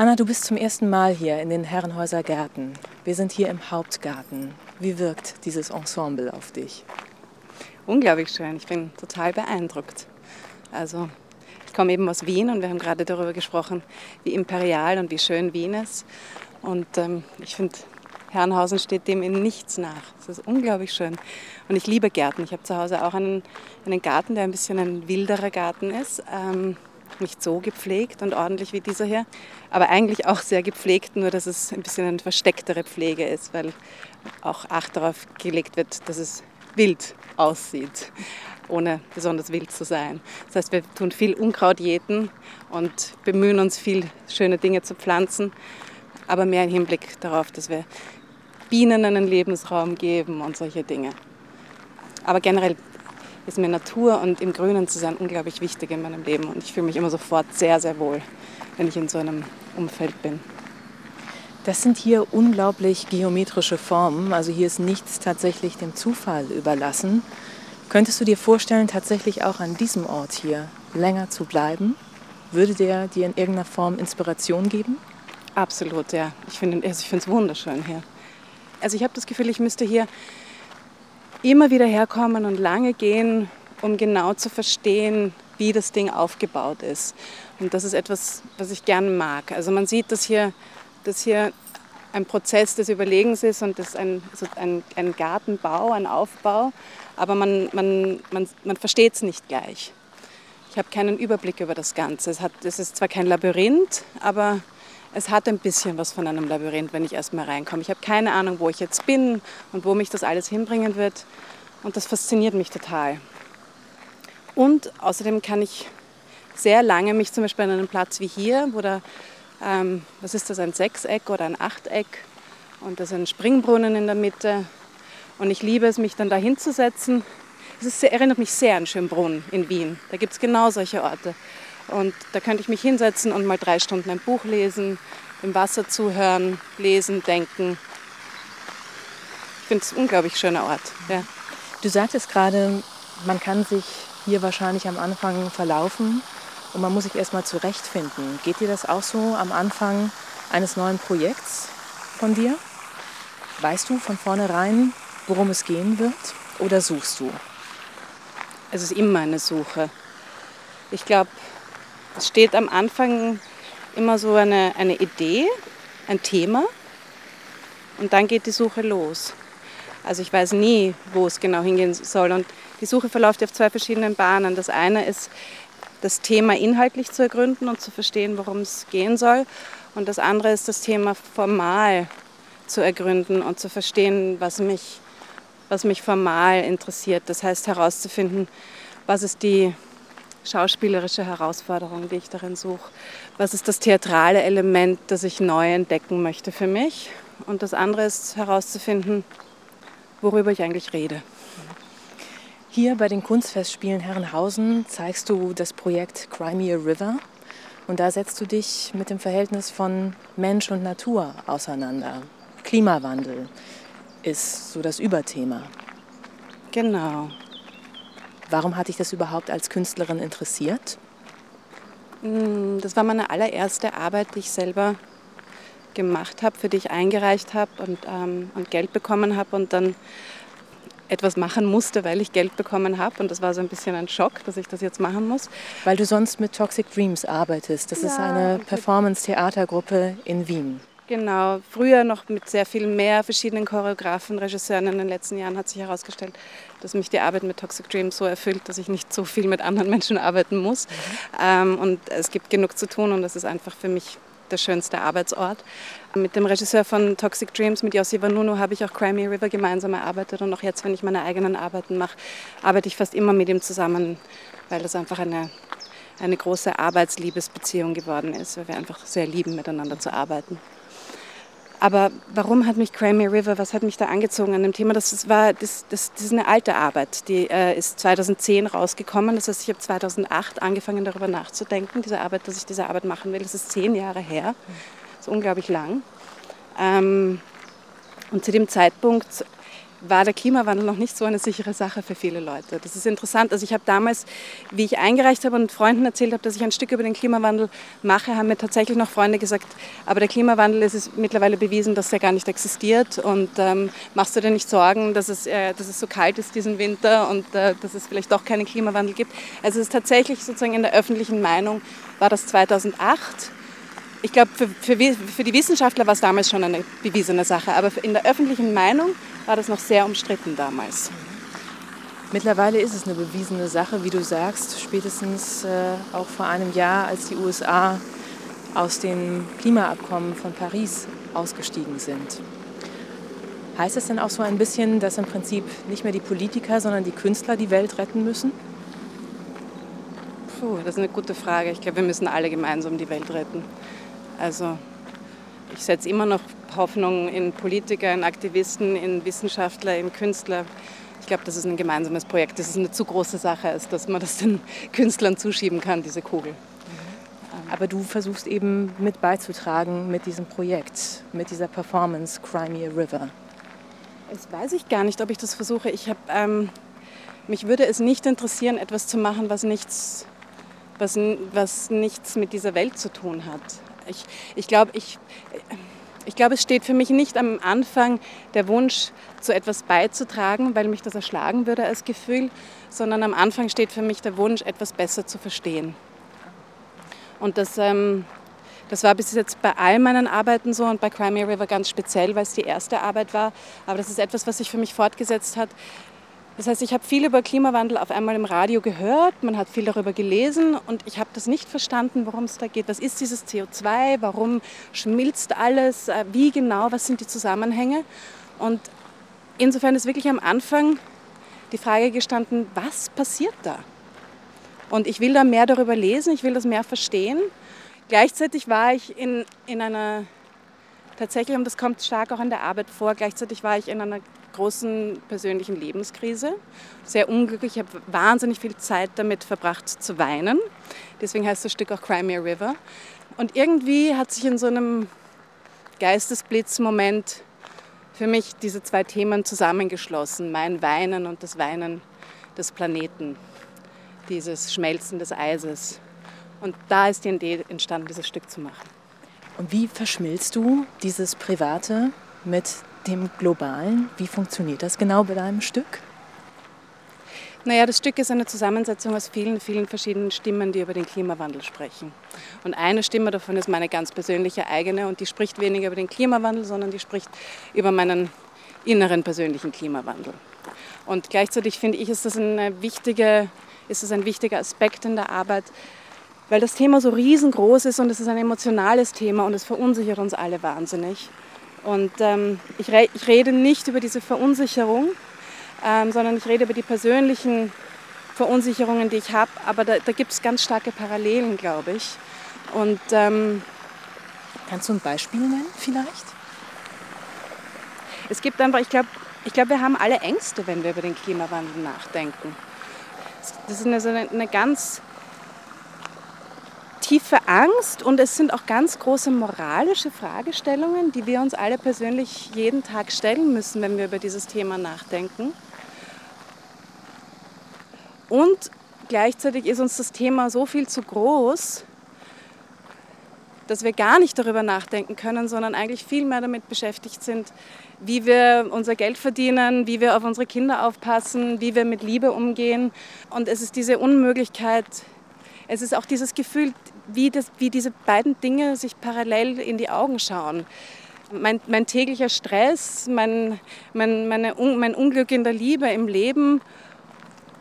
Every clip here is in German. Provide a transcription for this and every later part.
Anna, du bist zum ersten Mal hier in den Herrenhäuser Gärten. Wir sind hier im Hauptgarten. Wie wirkt dieses Ensemble auf dich? Unglaublich schön. Ich bin total beeindruckt. Also ich komme eben aus Wien und wir haben gerade darüber gesprochen, wie imperial und wie schön Wien ist. Und ähm, ich finde, Herrenhausen steht dem in nichts nach. Es ist unglaublich schön. Und ich liebe Gärten. Ich habe zu Hause auch einen, einen Garten, der ein bisschen ein wilderer Garten ist. Ähm, nicht so gepflegt und ordentlich wie dieser hier, aber eigentlich auch sehr gepflegt, nur dass es ein bisschen eine verstecktere Pflege ist, weil auch Acht darauf gelegt wird, dass es wild aussieht, ohne besonders wild zu sein. Das heißt, wir tun viel Unkraut jäten und bemühen uns, viel schöne Dinge zu pflanzen, aber mehr im Hinblick darauf, dass wir Bienen einen Lebensraum geben und solche Dinge. Aber generell ist mir Natur und im Grünen zu sein unglaublich wichtig in meinem Leben. Und ich fühle mich immer sofort sehr, sehr wohl, wenn ich in so einem Umfeld bin. Das sind hier unglaublich geometrische Formen. Also hier ist nichts tatsächlich dem Zufall überlassen. Könntest du dir vorstellen, tatsächlich auch an diesem Ort hier länger zu bleiben? Würde der dir in irgendeiner Form Inspiration geben? Absolut, ja. Ich finde also es wunderschön hier. Also ich habe das Gefühl, ich müsste hier immer wieder herkommen und lange gehen, um genau zu verstehen, wie das Ding aufgebaut ist. Und das ist etwas, was ich gerne mag. Also man sieht, dass hier, dass hier ein Prozess des Überlegens ist und das ein, also ein, ein Gartenbau, ein Aufbau, aber man, man, man, man versteht es nicht gleich. Ich habe keinen Überblick über das Ganze. Es, hat, es ist zwar kein Labyrinth, aber es hat ein bisschen was von einem Labyrinth, wenn ich erstmal reinkomme. Ich habe keine Ahnung, wo ich jetzt bin und wo mich das alles hinbringen wird. Und das fasziniert mich total. Und außerdem kann ich sehr lange mich zum Beispiel an einem Platz wie hier, wo da, ähm, was ist das, ein Sechseck oder ein Achteck und da ist ein Springbrunnen in der Mitte. Und ich liebe es, mich dann da hinzusetzen. Es erinnert mich sehr an Schönbrunn in Wien. Da gibt es genau solche Orte. Und da könnte ich mich hinsetzen und mal drei Stunden ein Buch lesen, im Wasser zuhören, lesen, denken. Ich finde es ein unglaublich schöner Ort. Ja. Du sagtest gerade, man kann sich hier wahrscheinlich am Anfang verlaufen und man muss sich erstmal zurechtfinden. Geht dir das auch so am Anfang eines neuen Projekts von dir? Weißt du von vornherein, worum es gehen wird oder suchst du? Es ist immer eine Suche. Ich glaube, es steht am Anfang immer so eine, eine Idee, ein Thema und dann geht die Suche los. Also ich weiß nie, wo es genau hingehen soll. Und die Suche verläuft auf zwei verschiedenen Bahnen. Das eine ist, das Thema inhaltlich zu ergründen und zu verstehen, worum es gehen soll. Und das andere ist, das Thema formal zu ergründen und zu verstehen, was mich, was mich formal interessiert. Das heißt herauszufinden, was ist die schauspielerische Herausforderung, die ich darin suche. Was ist das theatrale Element, das ich neu entdecken möchte für mich? Und das andere ist herauszufinden, worüber ich eigentlich rede. Hier bei den Kunstfestspielen Herrenhausen zeigst du das Projekt Crimea River. Und da setzt du dich mit dem Verhältnis von Mensch und Natur auseinander. Klimawandel ist so das Überthema. Genau. Warum hat dich das überhaupt als Künstlerin interessiert? Mm, das war meine allererste Arbeit, die ich selber gemacht habe, für die ich eingereicht habe und, ähm, und Geld bekommen habe und dann etwas machen musste, weil ich Geld bekommen habe. Und das war so ein bisschen ein Schock, dass ich das jetzt machen muss. Weil du sonst mit Toxic Dreams arbeitest. Das ja, ist eine Performance-Theatergruppe in Wien. Genau, früher noch mit sehr viel mehr verschiedenen Choreografen, Regisseuren in den letzten Jahren hat sich herausgestellt, dass mich die Arbeit mit Toxic Dreams so erfüllt, dass ich nicht so viel mit anderen Menschen arbeiten muss. Ähm, und es gibt genug zu tun und das ist einfach für mich der schönste Arbeitsort. Mit dem Regisseur von Toxic Dreams, mit Yossi Vanunu, habe ich auch Crimey River gemeinsam erarbeitet und auch jetzt, wenn ich meine eigenen Arbeiten mache, arbeite ich fast immer mit ihm zusammen, weil das einfach eine, eine große Arbeitsliebesbeziehung geworden ist, weil wir einfach sehr lieben, miteinander zu arbeiten. Aber warum hat mich Crimey River, was hat mich da angezogen an dem Thema? Das, war, das, das, das ist eine alte Arbeit, die äh, ist 2010 rausgekommen. Das heißt, ich habe 2008 angefangen darüber nachzudenken, diese Arbeit, dass ich diese Arbeit machen will. Das ist zehn Jahre her, das ist unglaublich lang. Ähm, und zu dem Zeitpunkt war der Klimawandel noch nicht so eine sichere Sache für viele Leute. Das ist interessant. Also ich habe damals, wie ich eingereicht habe und Freunden erzählt habe, dass ich ein Stück über den Klimawandel mache, haben mir tatsächlich noch Freunde gesagt, aber der Klimawandel ist es mittlerweile bewiesen, dass er gar nicht existiert und ähm, machst du dir nicht Sorgen, dass es, äh, dass es so kalt ist diesen Winter und äh, dass es vielleicht doch keinen Klimawandel gibt. Also es ist tatsächlich sozusagen in der öffentlichen Meinung, war das 2008 ich glaube, für, für, für, die Wissenschaftler war es damals schon eine bewiesene Sache, aber in der öffentlichen Meinung war das noch sehr umstritten damals. Mittlerweile ist es eine bewiesene Sache, wie du sagst, spätestens äh, auch vor einem Jahr, als die USA aus dem Klimaabkommen von Paris ausgestiegen sind. Heißt das denn auch so ein bisschen, dass im Prinzip nicht mehr die Politiker, sondern die Künstler die Welt retten müssen? Puh, das ist eine gute Frage. Ich glaube, wir müssen alle gemeinsam die Welt retten. Also ich setze immer noch Hoffnung in Politiker, in Aktivisten, in Wissenschaftler, in Künstler. Ich glaube, das ist ein gemeinsames Projekt. Das ist eine zu große Sache, als dass man das den Künstlern zuschieben kann, diese Kugel. Aber du versuchst eben mit beizutragen mit diesem Projekt, mit dieser Performance Crimea River. Das weiß ich gar nicht, ob ich das versuche. Ich hab, ähm, mich würde es nicht interessieren, etwas zu machen, was nichts, was, was nichts mit dieser Welt zu tun hat. Ich, ich glaube, ich, ich glaub, es steht für mich nicht am Anfang der Wunsch, zu etwas beizutragen, weil mich das erschlagen würde als Gefühl, sondern am Anfang steht für mich der Wunsch, etwas besser zu verstehen. Und das, ähm, das war bis jetzt bei all meinen Arbeiten so und bei Crimea River ganz speziell, weil es die erste Arbeit war. Aber das ist etwas, was sich für mich fortgesetzt hat, das heißt, ich habe viel über Klimawandel auf einmal im Radio gehört, man hat viel darüber gelesen und ich habe das nicht verstanden, worum es da geht. Was ist dieses CO2? Warum schmilzt alles? Äh, wie genau? Was sind die Zusammenhänge? Und insofern ist wirklich am Anfang die Frage gestanden, was passiert da? Und ich will da mehr darüber lesen, ich will das mehr verstehen. Gleichzeitig war ich in, in einer, tatsächlich, und das kommt stark auch in der Arbeit vor, gleichzeitig war ich in einer großen persönlichen Lebenskrise. Sehr unglücklich. Ich habe wahnsinnig viel Zeit damit verbracht zu weinen. Deswegen heißt das Stück auch Crimea River. Und irgendwie hat sich in so einem Geistesblitzmoment für mich diese zwei Themen zusammengeschlossen. Mein Weinen und das Weinen des Planeten. Dieses Schmelzen des Eises. Und da ist die Idee entstanden, dieses Stück zu machen. Und wie verschmilzt du dieses Private mit dem Globalen. Wie funktioniert das genau bei deinem Stück? Naja, das Stück ist eine Zusammensetzung aus vielen, vielen verschiedenen Stimmen, die über den Klimawandel sprechen. Und eine Stimme davon ist meine ganz persönliche eigene und die spricht weniger über den Klimawandel, sondern die spricht über meinen inneren persönlichen Klimawandel. Und gleichzeitig finde ich, ist das, eine wichtige, ist das ein wichtiger Aspekt in der Arbeit, weil das Thema so riesengroß ist und es ist ein emotionales Thema und es verunsichert uns alle wahnsinnig. Und ähm, ich, re ich, rede nicht über diese Verunsicherung, ähm, sondern ich rede über die persönlichen Verunsicherungen, die ich habe. Aber da, da gibt es ganz starke Parallelen, glaube ich. Und, ähm, Kannst du ein Beispiel nennen vielleicht? Es gibt einfach, ich glaube, ich glaub, wir haben alle Ängste, wenn wir über den Klimawandel nachdenken. Das ist eine, eine ganz tiefe Angst und es sind auch ganz große moralische Fragestellungen, die wir uns alle persönlich jeden Tag stellen müssen, wenn wir über dieses Thema nachdenken. Und gleichzeitig ist uns das Thema so viel zu groß, dass wir gar nicht darüber nachdenken können, sondern eigentlich viel mehr damit beschäftigt sind, wie wir unser Geld verdienen, wie wir auf unsere Kinder aufpassen, wie wir mit Liebe umgehen. Und es ist diese Unmöglichkeit, es ist auch dieses Gefühl, wie, das, wie diese beiden Dinge sich parallel in die Augen schauen. Mein, mein täglicher Stress, mein, mein, meine, mein Unglück in der Liebe, im Leben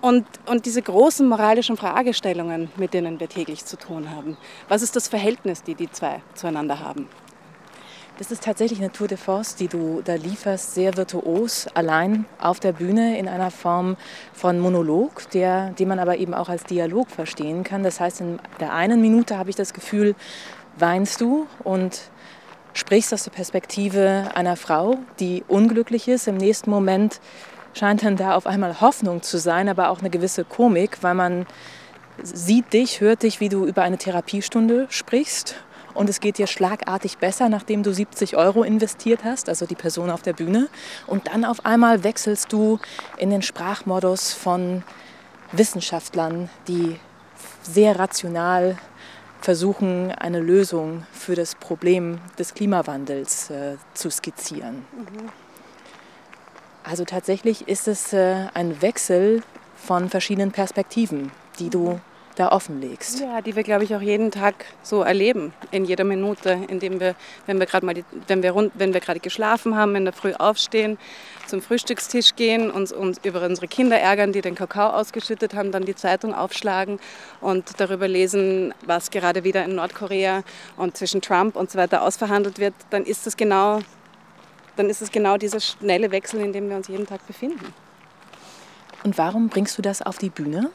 und, und diese großen moralischen Fragestellungen, mit denen wir täglich zu tun haben. Was ist das Verhältnis, die die zwei zueinander haben? Das ist tatsächlich eine Tour de Force, die du da lieferst, sehr virtuos, allein auf der Bühne in einer Form von Monolog, der, den man aber eben auch als Dialog verstehen kann. Das heißt, in der einen Minute habe ich das Gefühl, weinst du und sprichst aus der Perspektive einer Frau, die unglücklich ist. Im nächsten Moment scheint dann da auf einmal Hoffnung zu sein, aber auch eine gewisse Komik, weil man sieht dich, hört dich, wie du über eine Therapiestunde sprichst und es geht dir schlagartig besser, nachdem du 70 Euro investiert hast, also die Person auf der Bühne. Und dann auf einmal wechselst du in den Sprachmodus von Wissenschaftlern, die sehr rational versuchen, eine Lösung für das Problem des Klimawandels äh, zu skizzieren. Mhm. Also tatsächlich ist es äh, ein Wechsel von verschiedenen Perspektiven, die du da offenlegst. Ja, die wir, glaube ich, auch jeden Tag so erleben, in jeder Minute, indem wir, wenn wir gerade mal, die, wenn wir rund, wenn wir gerade geschlafen haben, in der Früh aufstehen, zum Frühstückstisch gehen, uns, uns über unsere Kinder ärgern, die den Kakao ausgeschüttet haben, dann die Zeitung aufschlagen und darüber lesen, was gerade wieder in Nordkorea und zwischen Trump und so weiter ausverhandelt wird, dann ist das genau, dann ist es genau dieser schnelle Wechsel, in dem wir uns jeden Tag befinden. Und warum bringst du das auf die Bühne?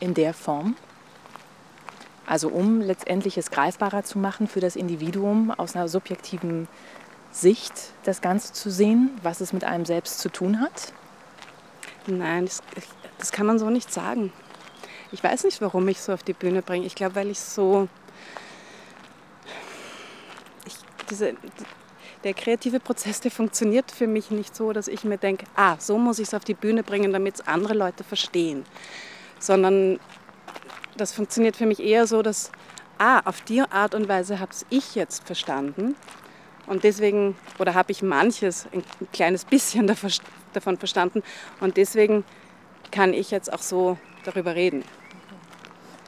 In der Form. Also um letztendlich es greifbarer zu machen für das Individuum aus einer subjektiven Sicht das Ganze zu sehen, was es mit einem selbst zu tun hat? Nein, das, das kann man so nicht sagen. Ich weiß nicht, warum ich so auf die Bühne bringe. Ich glaube, weil ich so... Ich, diese, der kreative Prozess, der funktioniert für mich nicht so, dass ich mir denke, ah, so muss ich es auf die Bühne bringen, damit es andere Leute verstehen sondern das funktioniert für mich eher so, dass, ah, auf die Art und Weise habe ich jetzt verstanden und deswegen, oder habe ich manches, ein kleines bisschen davon verstanden und deswegen kann ich jetzt auch so darüber reden.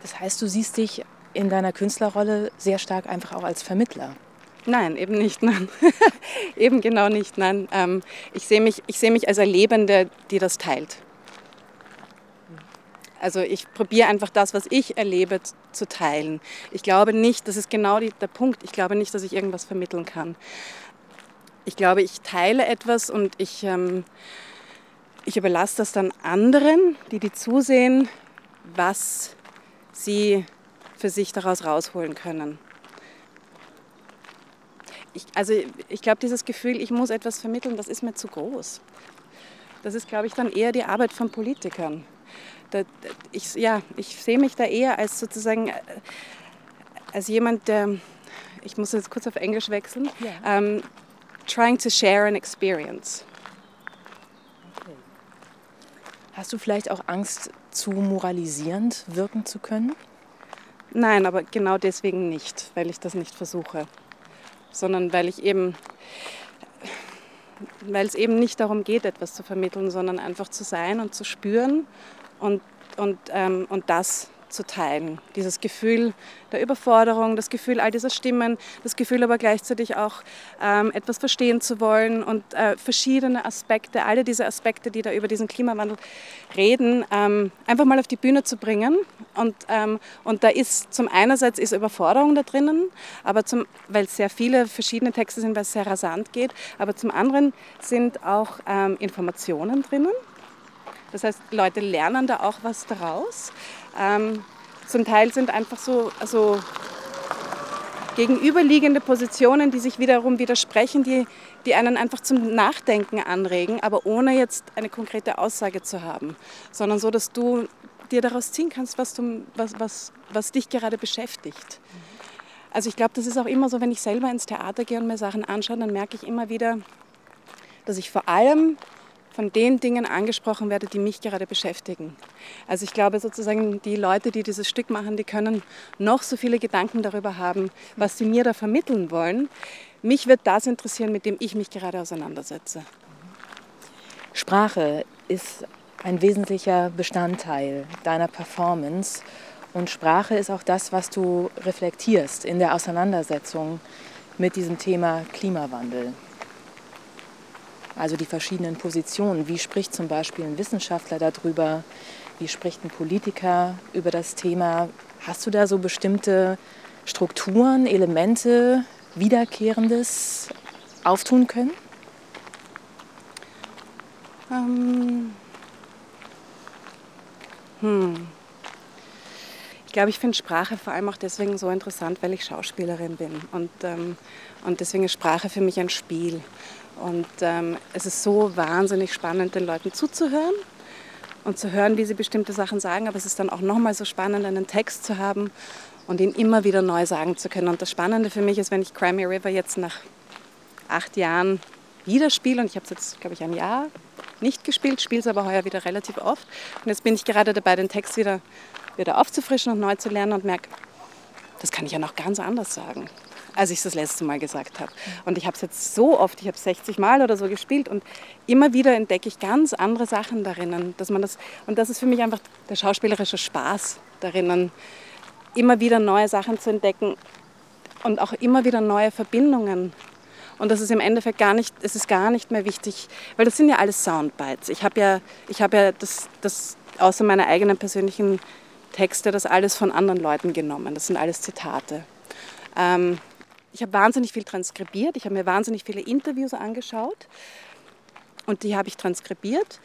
Das heißt, du siehst dich in deiner Künstlerrolle sehr stark einfach auch als Vermittler. Nein, eben nicht, nein. eben genau nicht, nein. Ähm, ich sehe mich, seh mich als Erlebende, die das teilt. Also ich probiere einfach das, was ich erlebe, zu teilen. Ich glaube nicht, das ist genau die, der Punkt, ich glaube nicht, dass ich irgendwas vermitteln kann. Ich glaube, ich teile etwas und ich, ähm, ich überlasse das dann anderen, die die zusehen, was sie für sich daraus rausholen können. Ich, also ich glaube, dieses Gefühl, ich muss etwas vermitteln, das ist mir zu groß. Das ist, glaube ich, dann eher die Arbeit von Politikern da, ich, ja, ich sehe mich da eher als sozusagen äh, als jemand, der, ich muss jetzt kurz auf Englisch wechseln, yeah. um, trying to share an experience. Okay. Hast du vielleicht auch Angst, zu moralisierend wirken zu können? Nein, aber genau deswegen nicht, weil ich das nicht versuche, sondern weil ich eben weil es eben nicht darum geht, etwas zu vermitteln, sondern einfach zu sein und zu spüren und, und, ähm, und das zu teilen. Dieses Gefühl der Überforderung, das Gefühl all dieser Stimmen, das Gefühl aber gleichzeitig auch ähm, etwas verstehen zu wollen und äh, verschiedene Aspekte, alle diese Aspekte, die da über diesen Klimawandel reden, ähm, einfach mal auf die Bühne zu bringen. Und, ähm, und da ist zum einerseits ist Überforderung da drinnen, aber zum, weil es sehr viele verschiedene Texte sind, weil es sehr rasant geht, aber zum anderen sind auch ähm, Informationen drinnen das heißt, Leute lernen da auch was daraus. Ähm, zum Teil sind einfach so also gegenüberliegende Positionen, die sich wiederum widersprechen, die, die einen einfach zum Nachdenken anregen, aber ohne jetzt eine konkrete Aussage zu haben, sondern so, dass du dir daraus ziehen kannst, was, du, was, was, was dich gerade beschäftigt. Also ich glaube, das ist auch immer so, wenn ich selber ins Theater gehe und mir Sachen anschaue, dann merke ich immer wieder, dass ich vor allem von den Dingen angesprochen werde, die mich gerade beschäftigen. Also ich glaube sozusagen, die Leute, die dieses Stück machen, die können noch so viele Gedanken darüber haben, was sie mir da vermitteln wollen. Mich wird das interessieren, mit dem ich mich gerade auseinandersetze. Sprache ist ein wesentlicher Bestandteil deiner Performance und Sprache ist auch das, was du reflektierst in der Auseinandersetzung mit diesem Thema Klimawandel also die verschiedenen Positionen. Wie spricht zum Beispiel ein Wissenschaftler darüber? Wie spricht ein Politiker über das Thema? Hast du da so bestimmte Strukturen, Elemente, Wiederkehrendes auftun können? Ähm. Hm. Ich glaube, ich finde Sprache vor allem auch deswegen so interessant, weil ich Schauspielerin bin. Und, ähm, und deswegen ist Sprache für mich ein Spiel. Und ähm, es ist so wahnsinnig spannend, den Leuten zuzuhören und zu hören, wie sie bestimmte Sachen sagen. Aber es ist dann auch nochmal so spannend, einen Text zu haben und ihn immer wieder neu sagen zu können. Und das Spannende für mich ist, wenn ich Crimey River jetzt nach acht Jahren wieder spiele, und ich habe es jetzt, glaube ich, ein Jahr nicht gespielt, spiele es aber heuer wieder relativ oft. Und jetzt bin ich gerade dabei, den Text wieder, wieder aufzufrischen und neu zu lernen und merke, das kann ich ja noch ganz anders sagen, als ich es das letzte Mal gesagt habe. Und ich habe es jetzt so oft, ich habe es 60 Mal oder so gespielt und immer wieder entdecke ich ganz andere Sachen darin. Dass man das, und das ist für mich einfach der schauspielerische Spaß darin, immer wieder neue Sachen zu entdecken und auch immer wieder neue Verbindungen und das ist im Endeffekt gar nicht, es ist gar nicht mehr wichtig, weil das sind ja alles Soundbites. Ich habe ja, ich habe ja das, das außer meiner eigenen persönlichen Texte, das alles von anderen Leuten genommen. Das sind alles Zitate. Ähm, ich habe wahnsinnig viel transkribiert. Ich habe mir wahnsinnig viele Interviews angeschaut und die habe ich transkribiert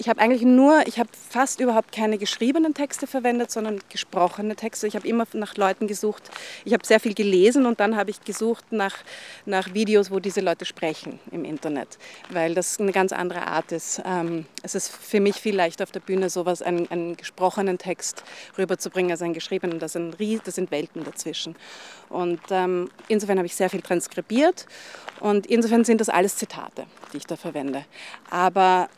ich habe eigentlich nur, ich habe fast überhaupt keine geschriebenen Texte verwendet, sondern gesprochene Texte. Ich habe immer nach Leuten gesucht. Ich habe sehr viel gelesen und dann habe ich gesucht nach, nach Videos, wo diese Leute sprechen im Internet, weil das eine ganz andere Art ist. Ähm, es ist für mich viel leichter auf der Bühne sowas, einen, einen gesprochenen Text rüberzubringen als einen geschriebenen. Das sind, das sind Welten dazwischen. Und ähm, insofern habe ich sehr viel transkribiert und insofern sind das alles Zitate, die ich da verwende. Aber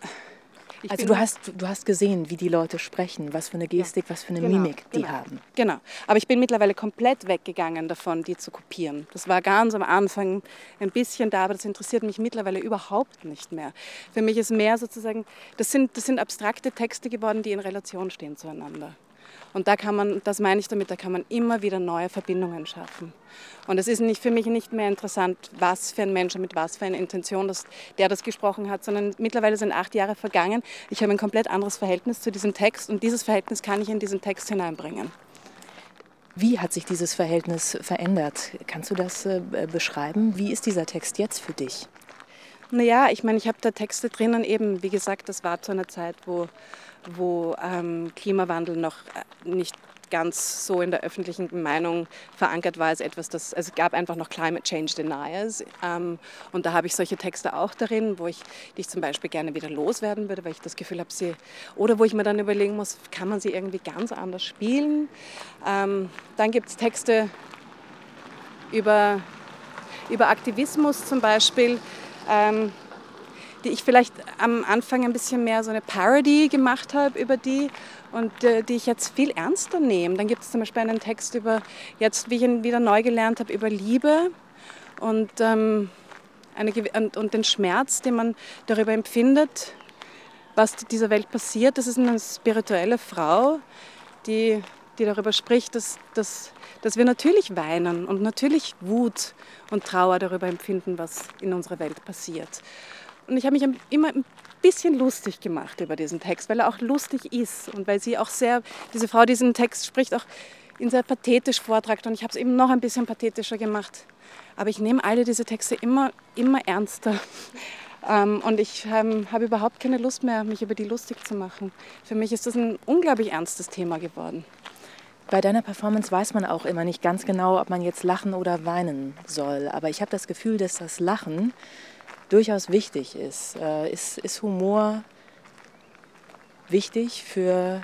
ich also du hast, du hast gesehen, wie die Leute sprechen, was für eine Gestik, was für eine genau, Mimik die genau. haben. Genau. Aber ich bin mittlerweile komplett weggegangen davon, die zu kopieren. Das war ganz am Anfang ein bisschen da, aber das interessiert mich mittlerweile überhaupt nicht mehr. Für mich ist mehr sozusagen, das sind, das sind abstrakte Texte geworden, die in Relation stehen zueinander. Und da kann man, das meine ich damit, da kann man immer wieder neue Verbindungen schaffen. Und es ist nicht, für mich nicht mehr interessant, was für ein Mensch mit was für einer Intention das, der das gesprochen hat, sondern mittlerweile sind acht Jahre vergangen. Ich habe ein komplett anderes Verhältnis zu diesem Text und dieses Verhältnis kann ich in diesen Text hineinbringen. Wie hat sich dieses Verhältnis verändert? Kannst du das äh, beschreiben? Wie ist dieser Text jetzt für dich? Naja, ich meine, ich habe da Texte drinnen eben, wie gesagt, das war zu einer Zeit, wo wo ähm, Klimawandel noch äh, nicht ganz so in der öffentlichen Meinung verankert war als etwas, das also es gab einfach noch Climate Change Deniers ähm, und da habe ich solche Texte auch darin, wo ich die ich zum Beispiel gerne wieder loswerden würde, weil ich das Gefühl habe, sie oder wo ich mir dann überlegen muss, kann man sie irgendwie ganz anders spielen. Ähm, dann gibt es Texte über über Aktivismus zum Beispiel. Ähm, die ich vielleicht am Anfang ein bisschen mehr so eine Parody gemacht habe über die und äh, die ich jetzt viel ernster nehme. Dann gibt es zum Beispiel einen Text über, jetzt wie ich ihn wieder neu gelernt habe, über Liebe und, ähm, eine, und, und den Schmerz, den man darüber empfindet, was dieser Welt passiert. Das ist eine spirituelle Frau, die, die darüber spricht, dass, dass, dass wir natürlich weinen und natürlich Wut und Trauer darüber empfinden, was in unserer Welt passiert. Und ich habe mich immer ein bisschen lustig gemacht über diesen Text, weil er auch lustig ist und weil sie auch sehr, diese Frau diesen Text spricht, auch ihn sehr pathetisch vortragt. Und ich habe es eben noch ein bisschen pathetischer gemacht. Aber ich nehme alle diese Texte immer, immer ernster. Ähm, und ich ähm, habe überhaupt keine Lust mehr, mich über die lustig zu machen. Für mich ist das ein unglaublich ernstes Thema geworden. Bei deiner Performance weiß man auch immer nicht ganz genau, ob man jetzt lachen oder weinen soll. Aber ich habe das Gefühl, dass das Lachen durchaus wichtig ist. Äh, ist, ist Humor wichtig für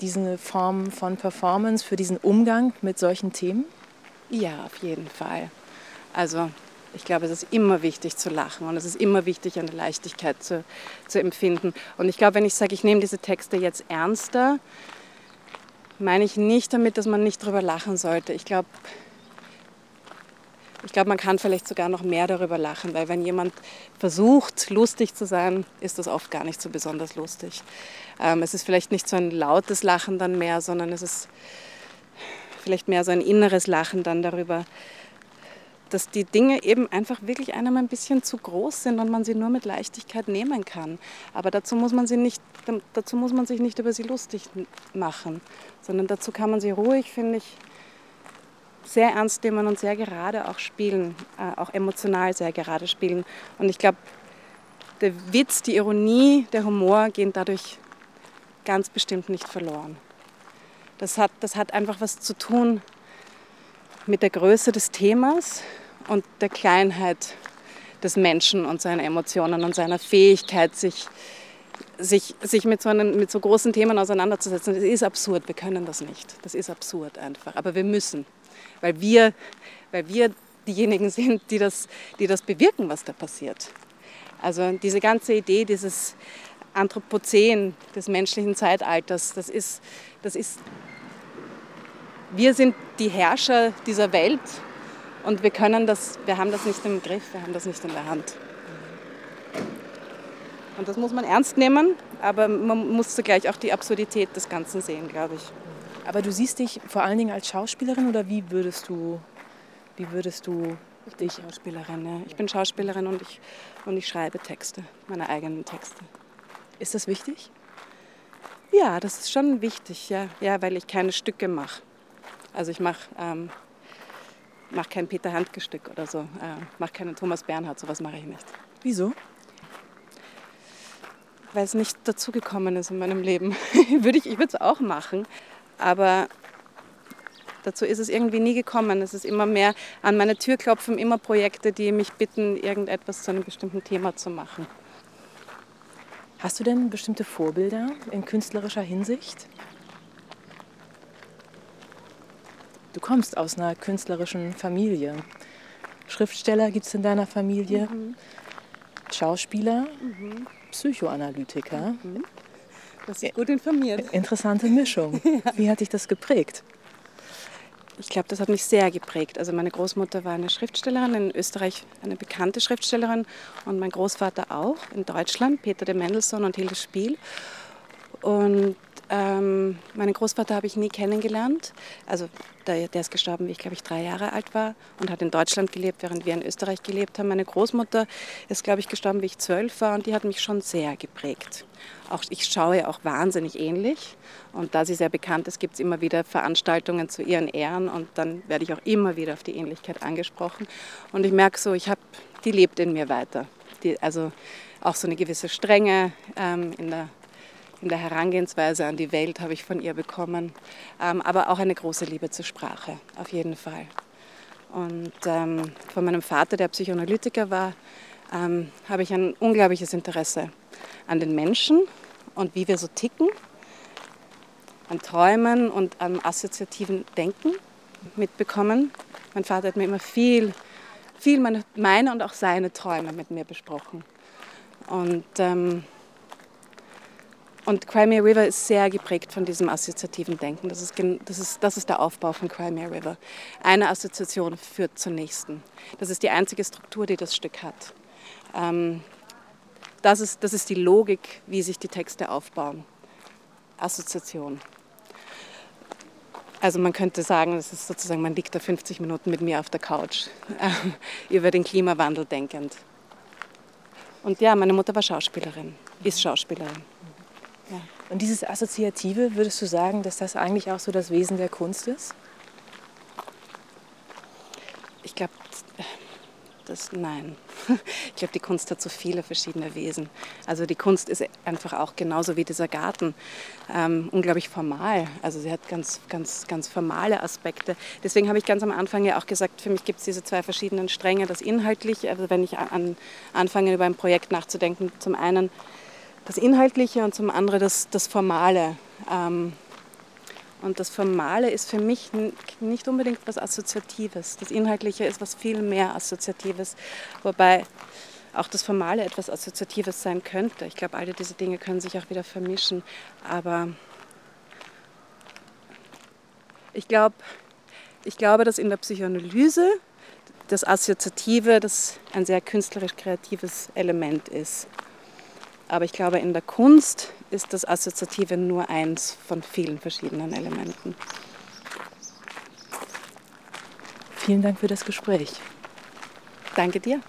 diese Form von Performance, für diesen Umgang mit solchen Themen? Ja, auf jeden Fall. Also ich glaube, es ist immer wichtig zu lachen und es ist immer wichtig, eine Leichtigkeit zu, zu empfinden. Und ich glaube, wenn ich sage, ich nehme diese Texte jetzt ernster, meine ich nicht damit, dass man nicht drüber lachen sollte. Ich glaube, ich glaube, man kann vielleicht sogar noch mehr darüber lachen, weil wenn jemand versucht, lustig zu sein, ist das oft gar nicht so besonders lustig. Ähm, es ist vielleicht nicht so ein lautes Lachen dann mehr, sondern es ist vielleicht mehr so ein inneres Lachen dann darüber, dass die Dinge eben einfach wirklich einem ein bisschen zu groß sind und man sie nur mit Leichtigkeit nehmen kann. Aber dazu muss man, sie nicht, dazu muss man sich nicht über sie lustig machen, sondern dazu kann man sie ruhig, finde ich, sehr ernst nehmen und sehr gerade auch spielen, äh, auch emotional sehr gerade spielen. Und ich glaube, der Witz, die Ironie, der Humor gehen dadurch ganz bestimmt nicht verloren. Das hat, das hat einfach was zu tun mit der Größe des Themas und der Kleinheit des Menschen und seiner Emotionen und seiner Fähigkeit, sich sich, sich mit, so einen, mit so großen Themen auseinanderzusetzen, das ist absurd. Wir können das nicht. Das ist absurd einfach. Aber wir müssen, weil wir, weil wir diejenigen sind, die das, die das bewirken, was da passiert. Also diese ganze Idee dieses Anthropozän, des menschlichen Zeitalters, das ist, das ist, wir sind die Herrscher dieser Welt und wir können das, wir haben das nicht im Griff, wir haben das nicht in der Hand. Und das muss man ernst nehmen, aber man muss zugleich auch die Absurdität des Ganzen sehen, glaube ich. Aber du siehst dich vor allen Dingen als Schauspielerin oder wie würdest du, wie würdest du ich dich? Schauspielerin, ja. Ich bin Schauspielerin und ich, und ich schreibe Texte, meine eigenen Texte. Ist das wichtig? Ja, das ist schon wichtig, ja, ja weil ich keine Stücke mache. Also ich mache ähm, mach kein Peter Handke-Stück oder so, äh, mache keinen Thomas Bernhard, sowas mache ich nicht. Wieso? weil es nicht dazugekommen ist in meinem Leben. würde ich ich würde es auch machen, aber dazu ist es irgendwie nie gekommen. Es ist immer mehr an meine Tür klopfen, immer Projekte, die mich bitten, irgendetwas zu einem bestimmten Thema zu machen. Hast du denn bestimmte Vorbilder in künstlerischer Hinsicht? Du kommst aus einer künstlerischen Familie. Schriftsteller gibt es in deiner Familie, mhm. Schauspieler. Mhm. Psychoanalytiker. Mhm. Das ist gut informiert. Interessante Mischung. ja. Wie hat dich das geprägt? Ich glaube, das hat mich sehr geprägt. Also meine Großmutter war eine Schriftstellerin, in Österreich eine bekannte Schriftstellerin und mein Großvater auch in Deutschland, Peter de Mendelssohn und Hilde Spiel. Und ähm, meinen Großvater habe ich nie kennengelernt. Also der, der ist gestorben, wie ich glaube ich drei Jahre alt war und hat in Deutschland gelebt, während wir in Österreich gelebt haben. Meine Großmutter ist glaube ich gestorben, wie ich zwölf war und die hat mich schon sehr geprägt. Auch ich schaue auch wahnsinnig ähnlich und da sie sehr bekannt ist, gibt es immer wieder Veranstaltungen zu ihren Ehren und dann werde ich auch immer wieder auf die Ähnlichkeit angesprochen. Und ich merke so, ich habe, die lebt in mir weiter. Die, also auch so eine gewisse Strenge ähm, in der in der Herangehensweise an die Welt habe ich von ihr bekommen, ähm, aber auch eine große Liebe zur Sprache, auf jeden Fall. Und ähm, von meinem Vater, der Psychoanalytiker war, ähm, habe ich ein unglaubliches Interesse an den Menschen und wie wir so ticken, an Träumen und am assoziativen Denken mitbekommen. Mein Vater hat mir immer viel, viel meine, meine und auch seine Träume mit mir besprochen. Und ähm, und Crimea River ist sehr geprägt von diesem assoziativen Denken. Das ist, das, ist, das ist der Aufbau von Crimea River. Eine Assoziation führt zur nächsten. Das ist die einzige Struktur, die das Stück hat. Ähm, das, ist, das ist die Logik, wie sich die Texte aufbauen. Assoziation. Also man könnte sagen, das ist sozusagen, man liegt da 50 Minuten mit mir auf der Couch, äh, über den Klimawandel denkend. Und ja, meine Mutter war Schauspielerin, ist Schauspielerin. Und dieses Assoziative, würdest du sagen, dass das eigentlich auch so das Wesen der Kunst ist? Ich glaube, das, nein. Ich glaube, die Kunst hat so viele verschiedene Wesen. Also die Kunst ist einfach auch genauso wie dieser Garten ähm, unglaublich formal. Also sie hat ganz, ganz, ganz formale Aspekte. Deswegen habe ich ganz am Anfang ja auch gesagt, für mich gibt es diese zwei verschiedenen Stränge. Das Inhaltliche, also wenn ich an, anfange, über ein Projekt nachzudenken, zum einen das Inhaltliche und zum anderen das, das Formale. Ähm, und das Formale ist für mich nicht unbedingt was Assoziatives. Das Inhaltliche ist was viel mehr Assoziatives, wobei auch das Formale etwas Assoziatives sein könnte. Ich glaube, alle diese Dinge können sich auch wieder vermischen. Aber ich, glaub, ich glaube, dass in der Psychoanalyse das Assoziative das ein sehr künstlerisch-kreatives Element ist. Aber ich glaube, in der Kunst ist das Assoziative nur eins von vielen verschiedenen Elementen. Vielen Dank für das Gespräch. Danke dir.